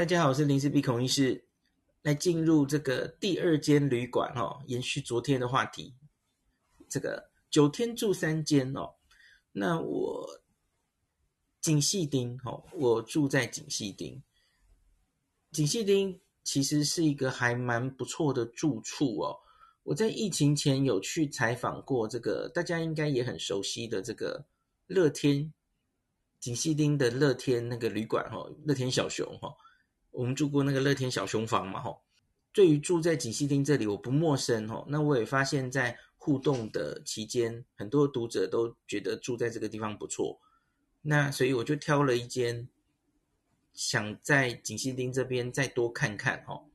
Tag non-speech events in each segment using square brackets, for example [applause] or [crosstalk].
大家好，我是林氏鼻孔医师，来进入这个第二间旅馆哦，延续昨天的话题，这个九天住三间哦。那我锦糸町哦，我住在锦糸町。锦糸町其实是一个还蛮不错的住处哦。我在疫情前有去采访过这个，大家应该也很熟悉的这个乐天锦糸町的乐天那个旅馆哦，乐天小熊哈。我们住过那个乐天小熊房嘛，吼。对于住在锦溪町这里，我不陌生，吼。那我也发现，在互动的期间，很多读者都觉得住在这个地方不错。那所以我就挑了一间，想在锦溪町这边再多看看，吼。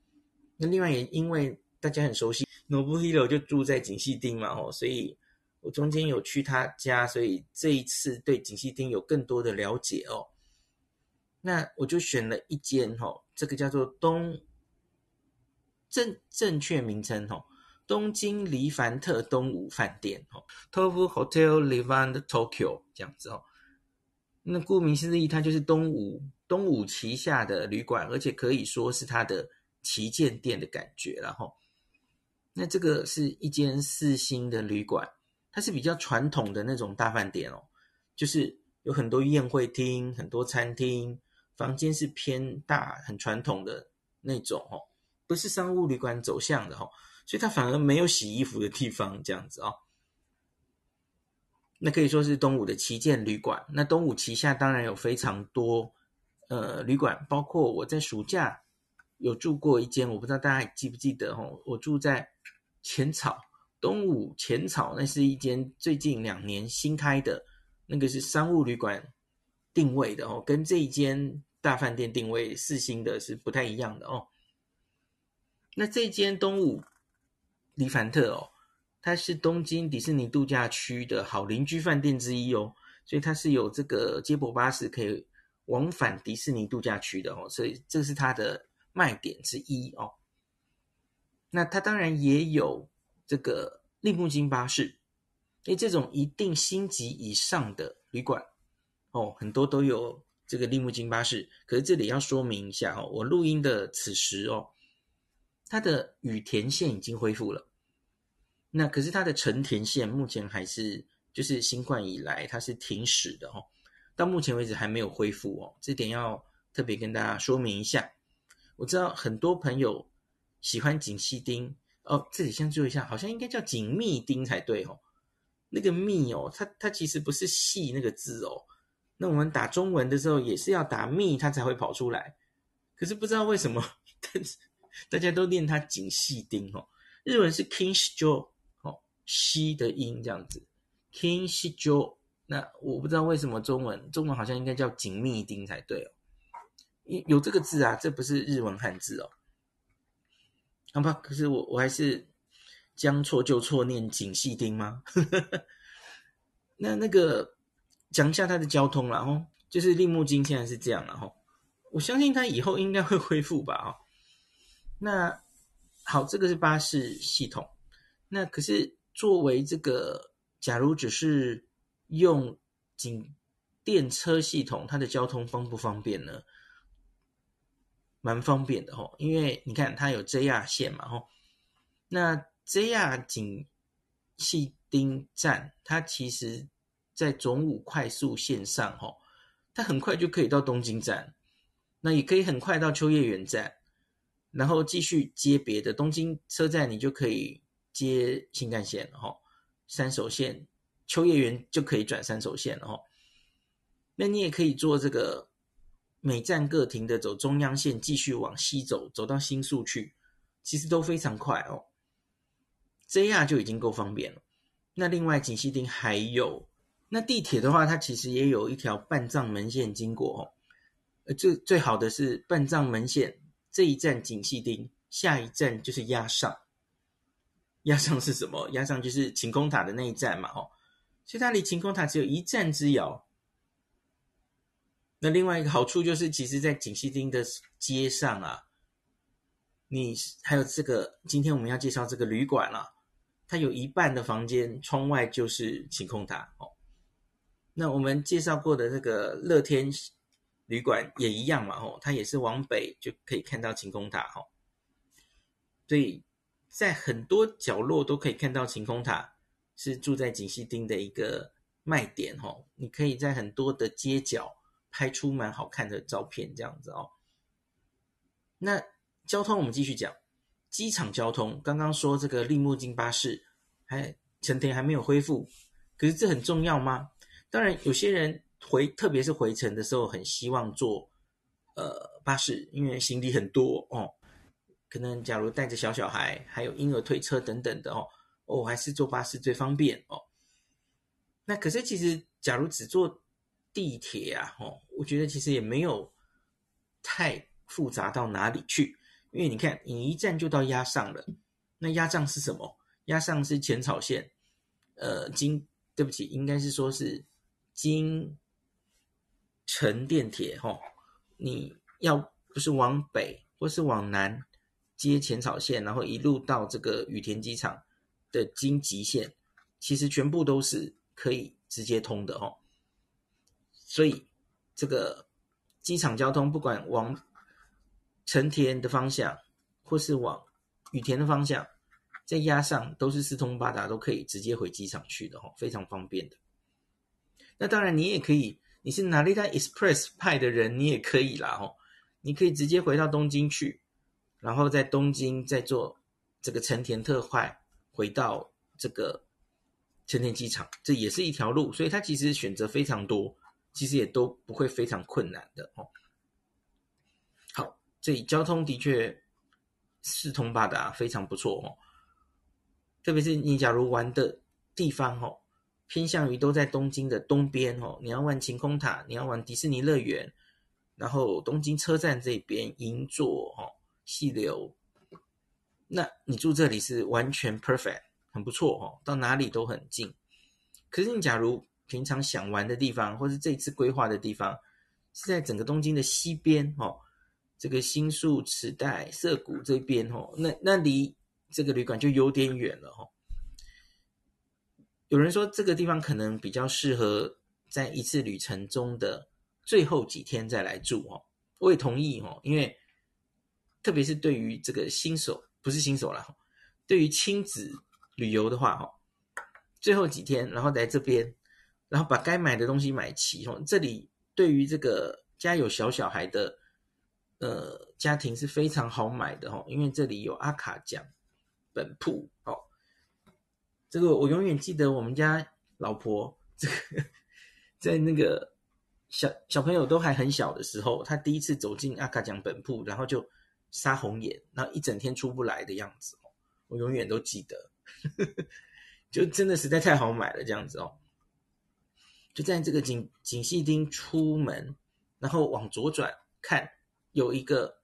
那另外也因为大家很熟悉，Nobuhiro 就住在锦溪町嘛，吼。所以我中间有去他家，所以这一次对锦溪町有更多的了解哦。那我就选了一间哈，这个叫做东正正确名称哈，东京黎凡特东武饭店哈，Tofu Hotel Levant Tokyo 这样子哦。那顾名思义，它就是东武东武旗下的旅馆，而且可以说是它的旗舰店的感觉了哈。那这个是一间四星的旅馆，它是比较传统的那种大饭店哦，就是有很多宴会厅，很多餐厅。房间是偏大、很传统的那种哦，不是商务旅馆走向的哦，所以它反而没有洗衣服的地方这样子哦。那可以说是东武的旗舰旅馆。那东武旗下当然有非常多呃旅馆，包括我在暑假有住过一间，我不知道大家还记不记得哦，我住在浅草东武浅草，那是一间最近两年新开的，那个是商务旅馆。定位的哦，跟这一间大饭店定位四星的是不太一样的哦。那这间东武梨凡特哦，它是东京迪士尼度假区的好邻居饭店之一哦，所以它是有这个接驳巴士可以往返迪士尼度假区的哦，所以这是它的卖点之一哦。那它当然也有这个利木津巴士，因为这种一定星级以上的旅馆。哦，很多都有这个利木津巴士，可是这里要说明一下哦，我录音的此时哦，它的羽田线已经恢复了，那可是它的成田线目前还是就是新冠以来它是停驶的哦，到目前为止还没有恢复哦，这点要特别跟大家说明一下。我知道很多朋友喜欢锦糸町哦，这里先注意一下，好像应该叫锦糸町才对哦，那个密哦，它它其实不是细那个字哦。那我们打中文的时候也是要打密，它才会跑出来。可是不知道为什么，但是大家都念它锦糸町哦。日文是 Kinshijo 哦，西的音这样子，Kinshijo。那我不知道为什么中文中文好像应该叫锦密丁才对哦。有这个字啊，这不是日文汉字哦。好吧，可是我我还是将错就错念锦糸町吗？[laughs] 那那个。讲一下它的交通啦，吼，就是立木津现在是这样了，吼，我相信它以后应该会恢复吧，哈。那好，这个是巴士系统，那可是作为这个，假如只是用仅电车系统，它的交通方不方便呢？蛮方便的，吼，因为你看它有 JR 线嘛，吼，那 JR 锦糸町站，它其实。在总武快速线上，吼，它很快就可以到东京站，那也可以很快到秋叶原站，然后继续接别的东京车站，你就可以接新干线，吼，山手线，秋叶原就可以转三手线了，吼。那你也可以坐这个每站各停的走中央线，继续往西走，走到新宿去，其实都非常快哦。JR 就已经够方便了。那另外锦西町还有。那地铁的话，它其实也有一条半藏门线经过哦。呃，最最好的是半藏门线这一站锦糸町，下一站就是押上。押上是什么？押上就是晴空塔的那一站嘛，哦，所以它离晴空塔只有一站之遥。那另外一个好处就是，其实，在锦糸町的街上啊，你还有这个今天我们要介绍这个旅馆啊，它有一半的房间窗外就是晴空塔哦。那我们介绍过的这个乐天旅馆也一样嘛，吼，它也是往北就可以看到晴空塔，吼，所以在很多角落都可以看到晴空塔，是住在锦西町的一个卖点，吼，你可以在很多的街角拍出蛮好看的照片，这样子哦。那交通我们继续讲，机场交通，刚刚说这个栗木津巴士还成田还没有恢复，可是这很重要吗？当然，有些人。回，特别是回程的时候，很希望坐呃巴士，因为行李很多哦。可能假如带着小小孩，还有婴儿推车等等的哦，哦，还是坐巴士最方便哦。那可是其实，假如只坐地铁啊，哦，我觉得其实也没有太复杂到哪里去，因为你看，你一站就到押上了。那押上是什么？押上是浅草线，呃，经对不起，应该是说是经。成电铁吼，你要不是往北或是往南接浅草线，然后一路到这个羽田机场的京急线，其实全部都是可以直接通的吼。所以这个机场交通，不管往成田的方向，或是往羽田的方向，再押上都是四通八达，都可以直接回机场去的吼，非常方便的。那当然，你也可以。你是 Narita Express 派的人，你也可以啦吼，你可以直接回到东京去，然后在东京再坐这个成田特快回到这个成田机场，这也是一条路，所以它其实选择非常多，其实也都不会非常困难的哦。好，这里交通的确四通八达，非常不错哦，特别是你假如玩的地方哦。偏向于都在东京的东边哦，你要玩晴空塔，你要玩迪士尼乐园，然后东京车站这边银座哦，细流，那你住这里是完全 perfect，很不错哦，到哪里都很近。可是你假如平常想玩的地方，或是这次规划的地方是在整个东京的西边哦，这个新宿、池袋、涩谷这边哦，那那离这个旅馆就有点远了哦。有人说这个地方可能比较适合在一次旅程中的最后几天再来住哦，我也同意哦，因为特别是对于这个新手，不是新手啦，对于亲子旅游的话哈，最后几天然后来这边，然后把该买的东西买齐哦，这里对于这个家有小小孩的呃家庭是非常好买的哦，因为这里有阿卡奖本铺哦。这个我永远记得，我们家老婆这个在那个小小朋友都还很小的时候，她第一次走进阿卡奖本铺，然后就杀红眼，然后一整天出不来的样子哦，我永远都记得，[laughs] 就真的实在太好买了这样子哦。就在这个锦锦糸町出门，然后往左转看，有一个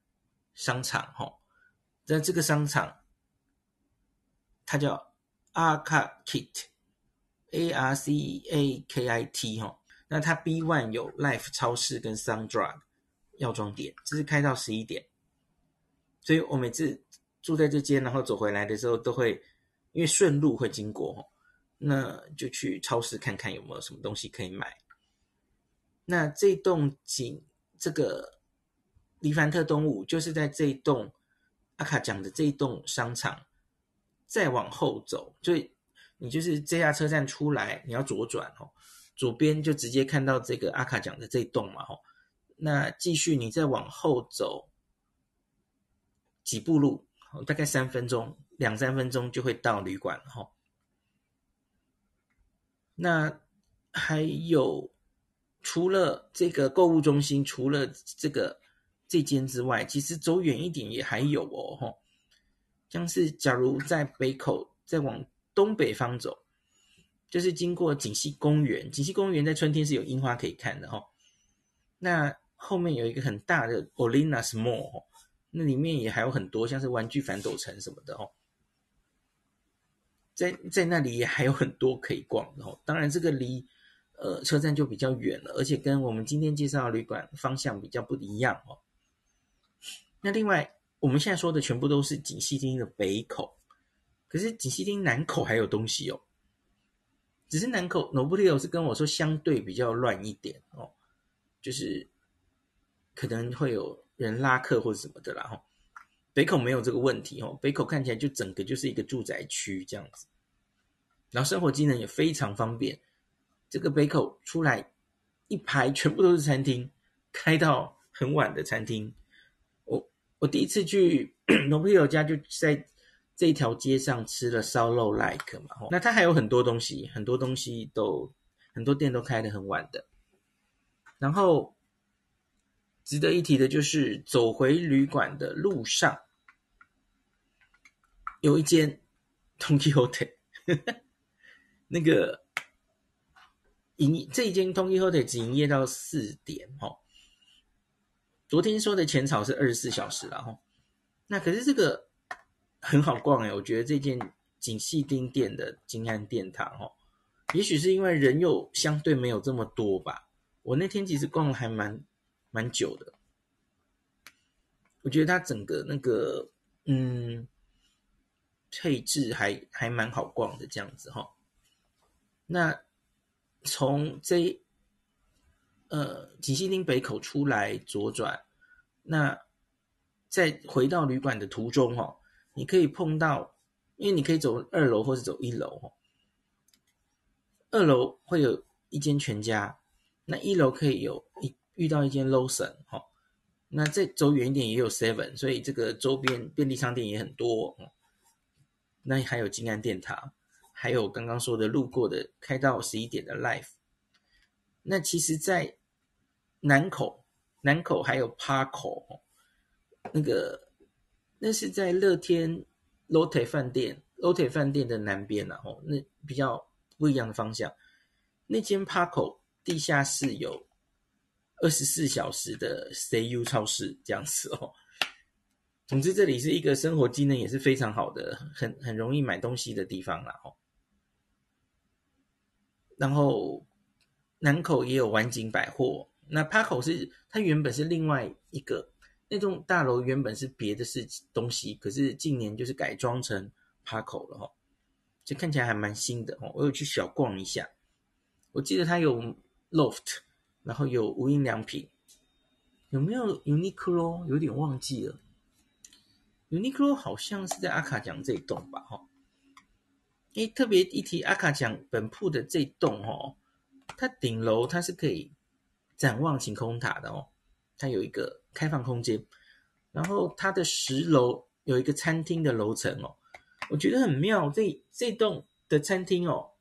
商场哈，在这个商场，它叫。阿卡 Kit，A R C A K I T 哈，那它 B one 有 Life 超市跟 Sundrug 药妆店，这是开到十一点，所以我每次住在这间，然后走回来的时候都会，因为顺路会经过，那就去超市看看有没有什么东西可以买。那这栋景，这个黎凡特东五就是在这一栋阿卡讲的这一栋商场。再往后走，就你就是这下车站出来，你要左转哦，左边就直接看到这个阿卡讲的这栋嘛吼。那继续你再往后走几步路，大概三分钟，两三分钟就会到旅馆哈。那还有除了这个购物中心，除了这个这间之外，其实走远一点也还有哦吼。像是假如在北口再往东北方走，就是经过锦溪公园。锦溪公园在春天是有樱花可以看的哦。那后面有一个很大的 Olinas Mall，那里面也还有很多像是玩具反斗城什么的哦。在在那里也还有很多可以逛的哦。当然这个离呃车站就比较远了，而且跟我们今天介绍的旅馆方向比较不一样哦。那另外。我们现在说的全部都是锦溪町的北口，可是锦溪町南口还有东西哦。只是南口 Nobuhiro 是跟我说相对比较乱一点哦，就是可能会有人拉客或者什么的啦。哈，北口没有这个问题哦，北口看起来就整个就是一个住宅区这样子，然后生活机能也非常方便。这个北口出来一排全部都是餐厅，开到很晚的餐厅。我我第一次去龙朋友家就在这一条街上吃了烧肉 like 嘛，那它还有很多东西，很多东西都很多店都开得很晚的。然后值得一提的就是走回旅馆的路上，有一间 Don Quijote，[laughs] 那个营这一间 Don Quijote 只营业到四点哦。昨天说的浅草是二十四小时了哈，那可是这个很好逛哎，我觉得这间锦糸町店的金安殿堂哦，也许是因为人又相对没有这么多吧。我那天其实逛了还蛮蛮久的，我觉得它整个那个嗯配置还还蛮好逛的这样子哈。那从这呃锦西町北口出来左转，那在回到旅馆的途中哈，你可以碰到，因为你可以走二楼或者走一楼哦，二楼会有一间全家。那一楼可以有一遇到一间 Lawson 哈，那再走远一点也有 Seven，所以这个周边便利商店也很多哦。那还有金安殿堂，还有刚刚说的路过的开到十一点的 Life。那其实，在南口，南口还有趴口，那个那是在乐天 Lotte 饭店 Lotte 饭店的南边呐，哦，那比较不一样的方向，那间趴口。地下室有二十四小时的 CU 超市这样子哦。总之，这里是一个生活机能也是非常好的，很很容易买东西的地方啦哦。然后南口也有晚景百货，那趴口是它原本是另外一个那栋大楼，原本是别的是东西，可是近年就是改装成趴口了哈，就看起来还蛮新的哦。我有去小逛一下，我记得它有。Loft，然后有无印良品，有没有 Uniqlo？有点忘记了。Uniqlo 好像是在阿卡讲这一栋吧？哈，诶，特别一提阿卡讲本铺的这栋哦，它顶楼它是可以展望晴空塔的哦，它有一个开放空间，然后它的十楼有一个餐厅的楼层哦，我觉得很妙。这这栋的餐厅哦，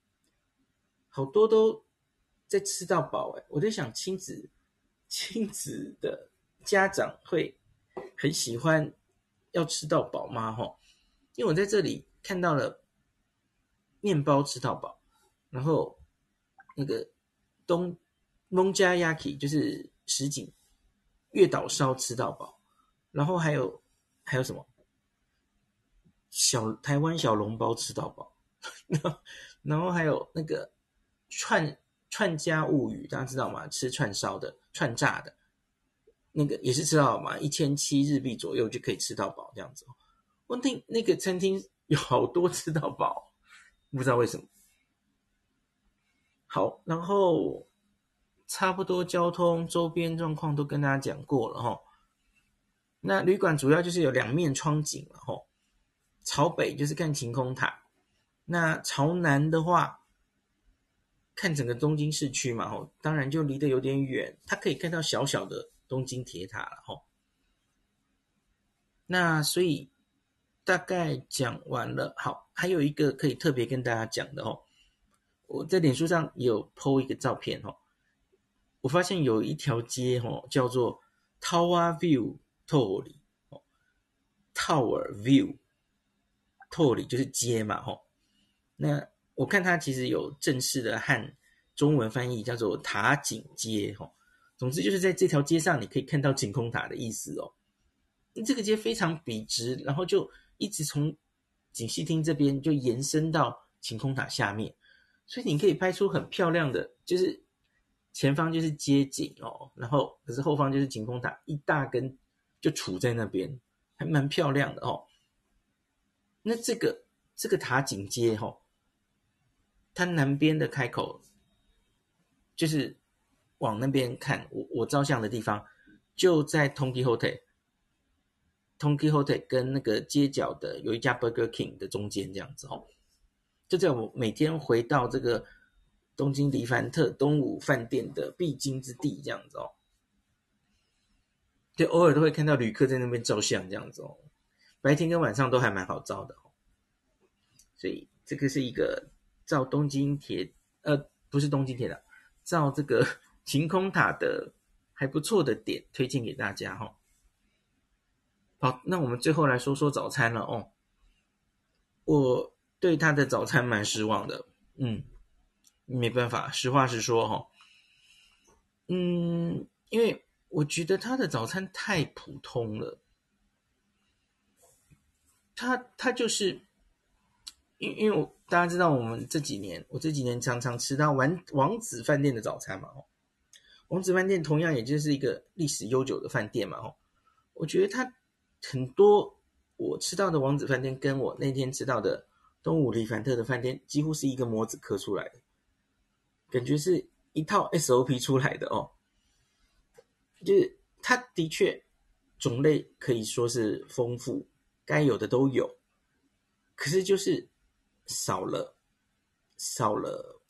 好多都。在吃到饱哎，我在想亲子亲子的家长会很喜欢要吃到饱吗？哈，因为我在这里看到了面包吃到饱，然后那个东蒙加亚 k 就是什锦月岛烧吃到饱，然后还有还有什么小台湾小笼包吃到饱，[laughs] 然后还有那个串。串家物语，大家知道吗？吃串烧的、串炸的，那个也是吃到饱嘛，一千七日币左右就可以吃到饱这样子。问题那个餐厅有好多吃到饱，不知道为什么。好，然后差不多交通周边状况都跟大家讲过了哈。那旅馆主要就是有两面窗景了哈，朝北就是看晴空塔，那朝南的话。看整个东京市区嘛，吼，当然就离得有点远，它可以看到小小的东京铁塔了，吼。那所以大概讲完了，好，还有一个可以特别跟大家讲的哦，我在脸书上有 po 一个照片哦，我发现有一条街哦，叫做 Tower View Tori，哦，Tower View Tower 就是街嘛，吼，那。我看它其实有正式的汉中文翻译，叫做塔景街哈。总之就是在这条街上，你可以看到晴空塔的意思哦。这个街非常笔直，然后就一直从锦糸町这边就延伸到晴空塔下面，所以你可以拍出很漂亮的，就是前方就是街景哦，然后可是后方就是晴空塔一大根就杵在那边，还蛮漂亮的哦。那这个这个塔景街哈。它南边的开口，就是往那边看，我我照相的地方，就在 Don Quijote，Don Quijote 跟那个街角的有一家 Burger King 的中间这样子哦，就在我每天回到这个东京迪凡特东武饭店的必经之地这样子哦，就偶尔都会看到旅客在那边照相这样子哦，白天跟晚上都还蛮好照的哦，所以这个是一个照东京铁呃不是东京铁的，照这个。[laughs] 晴空塔的还不错的点，推荐给大家哈。好，那我们最后来说说早餐了哦。我对他的早餐蛮失望的，嗯，没办法，实话实说哈。嗯，因为我觉得他的早餐太普通了。他他就是，因因为我大家知道，我们这几年，我这几年常常吃到王王子饭店的早餐嘛，哦。王子饭店同样也就是一个历史悠久的饭店嘛，吼，我觉得他很多我吃到的王子饭店跟我那天吃到的东武黎凡特的饭店几乎是一个模子刻出来的，感觉是一套 SOP 出来的哦。就是它的确种类可以说是丰富，该有的都有，可是就是少了少了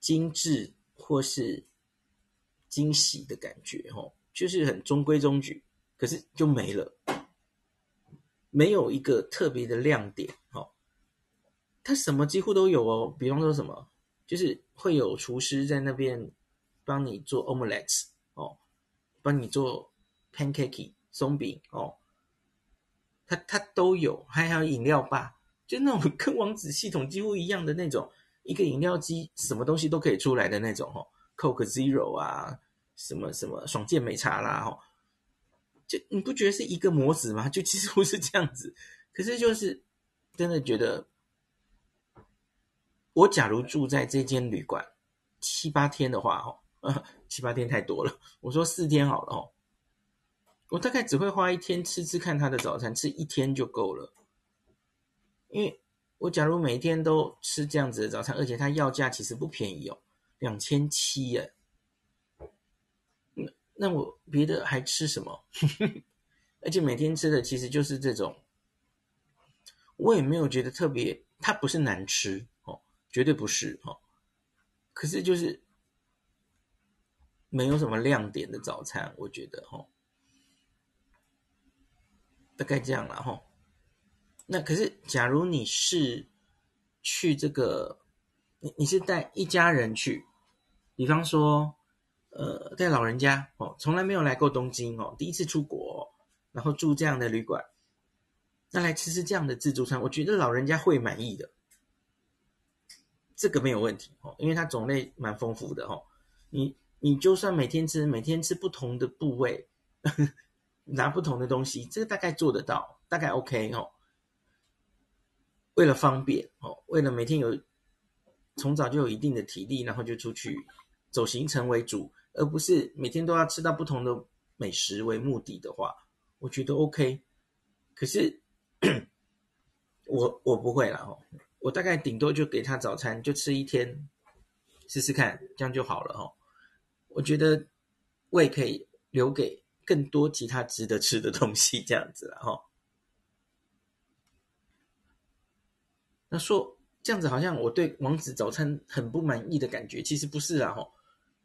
精致或是。惊喜的感觉，哦，就是很中规中矩，可是就没了，没有一个特别的亮点，哦，它什么几乎都有哦，比方说什么，就是会有厨师在那边帮你做 omelette 哦，帮你做 pancake 松饼哦，它它都有，还有饮料吧，就那种跟王子系统几乎一样的那种，一个饮料机，什么东西都可以出来的那种，哦，Coke Zero 啊。什么什么爽健美茶啦，吼，就你不觉得是一个模子吗？就其实不是这样子，可是就是真的觉得，我假如住在这间旅馆七八天的话，哦，[laughs] 七八天太多了，我说四天好了，哦，我大概只会花一天吃吃看他的早餐，吃一天就够了，因为我假如每天都吃这样子的早餐，而且他要价其实不便宜哦，两千七耶。那我别的还吃什么？[laughs] 而且每天吃的其实就是这种，我也没有觉得特别，它不是难吃，绝对不是哦。可是就是没有什么亮点的早餐，我觉得哦，大概这样了哈。那可是，假如你是去这个，你你是带一家人去，比方说。呃，带老人家哦，从来没有来过东京哦，第一次出国，然后住这样的旅馆，那来吃吃这样的自助餐，我觉得老人家会满意的，这个没有问题哦，因为它种类蛮丰富的哦。你你就算每天吃，每天吃不同的部位，[laughs] 拿不同的东西，这个大概做得到，大概 OK 哦。为了方便哦，为了每天有从早就有一定的体力，然后就出去走行程为主。而不是每天都要吃到不同的美食为目的的话，我觉得 OK。可是 [clears throat] 我我不会啦哦，我大概顶多就给他早餐，就吃一天试试看，这样就好了哦。我觉得胃可以留给更多其他值得吃的东西，这样子了哈。那说这样子好像我对王子早餐很不满意的感觉，其实不是啊哈，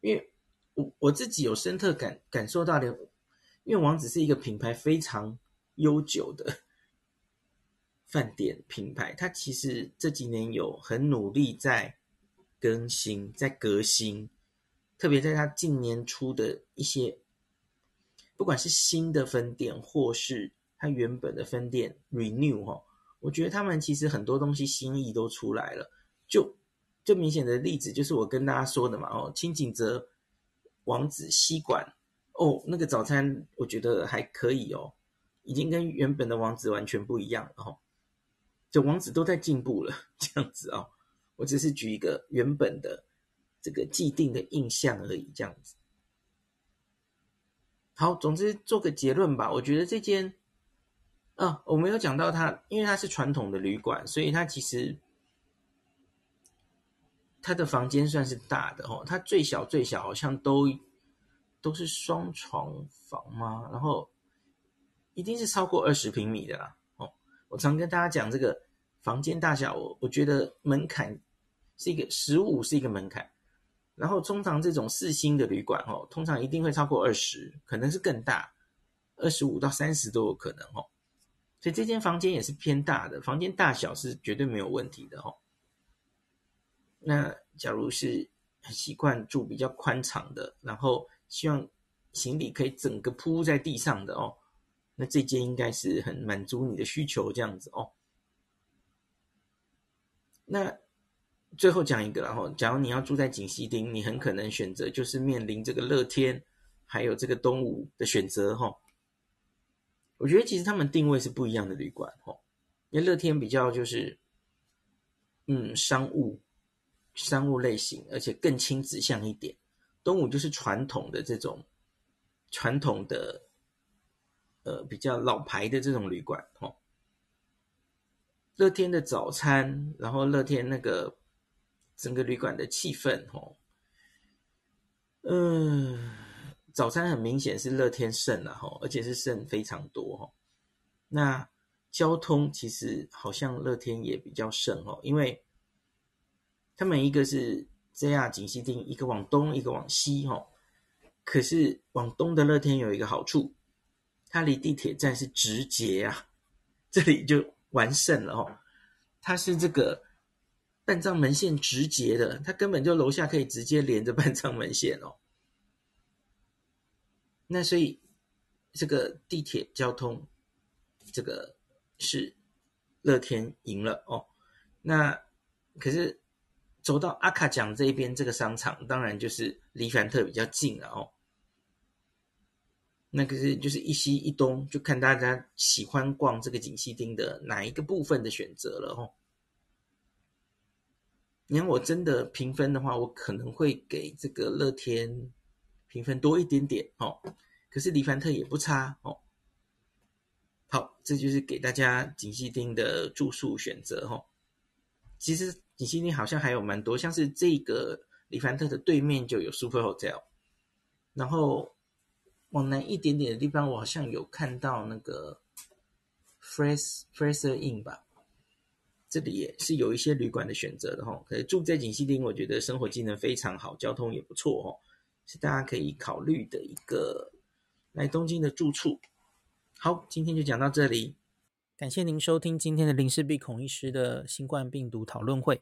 因为。我我自己有深刻感感受到的，因为王子是一个品牌非常悠久的饭店品牌，它其实这几年有很努力在更新、在革新，特别在它近年出的一些，不管是新的分店或是它原本的分店 renew 哈，我觉得他们其实很多东西新意都出来了。就最明显的例子就是我跟大家说的嘛，哦，清井泽。王子西馆哦，那个早餐我觉得还可以哦，已经跟原本的王子完全不一样了哦。这王子都在进步了，[laughs] 这样子哦。我只是举一个原本的这个既定的印象而已，这样子。好，总之做个结论吧。我觉得这间啊，我没有讲到它，因为它是传统的旅馆，所以它其实。它的房间算是大的哦，它最小最小好像都都是双床房吗？然后一定是超过二十平米的啦。我常跟大家讲这个房间大小，我我觉得门槛是一个十五是一个门槛。然后通常这种四星的旅馆哦，通常一定会超过二十，可能是更大，二十五到三十都有可能哦。所以这间房间也是偏大的，房间大小是绝对没有问题的哦。那假如是很习惯住比较宽敞的，然后希望行李可以整个铺在地上的哦，那这间应该是很满足你的需求这样子哦。那。最后讲一个，然后，假如你要住在锦西町，你很可能选择就是面临这个乐天，还有这个东武的选择，哈。我觉得其实他们定位是不一样的旅馆，哈。因为乐天比较就是，嗯，商务，商务类型，而且更亲子向一点。东武就是传统的这种，传统的，呃，比较老牌的这种旅馆，哈。乐天的早餐，然后乐天那个。整个旅馆的气氛，哦，嗯，早餐很明显是乐天胜了，哈，而且是胜非常多，哈。那交通其实好像乐天也比较胜，哦，因为他们一个是 JR 锦西町，一个往东，一个往西，哈。可是往东的乐天有一个好处，它离地铁站是直捷啊，[laughs] 这里就完胜了，哦，它是这个。半藏门线直捷的，它根本就楼下可以直接连着半藏门线哦。那所以这个地铁交通，这个是乐天赢了哦。那可是走到阿卡蒋这一边，这个商场当然就是离凡特比较近了哦。那可是就是一西一东，就看大家喜欢逛这个景西町的哪一个部分的选择了哦。你看，我真的评分的话，我可能会给这个乐天评分多一点点哦。可是黎凡特也不差哦。好，这就是给大家锦西町的住宿选择哦。其实景西町好像还有蛮多，像是这个黎凡特的对面就有 Super Hotel，然后往南一点点的地方，我好像有看到那个 Fraser Fraser Inn 吧。这里也是有一些旅馆的选择的哈，可是住在锦西町，我觉得生活机能非常好，交通也不错哦，是大家可以考虑的一个来东京的住处。好，今天就讲到这里，感谢您收听今天的林氏璧孔医师的新冠病毒讨论会。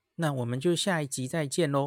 那我们就下一集再见喽。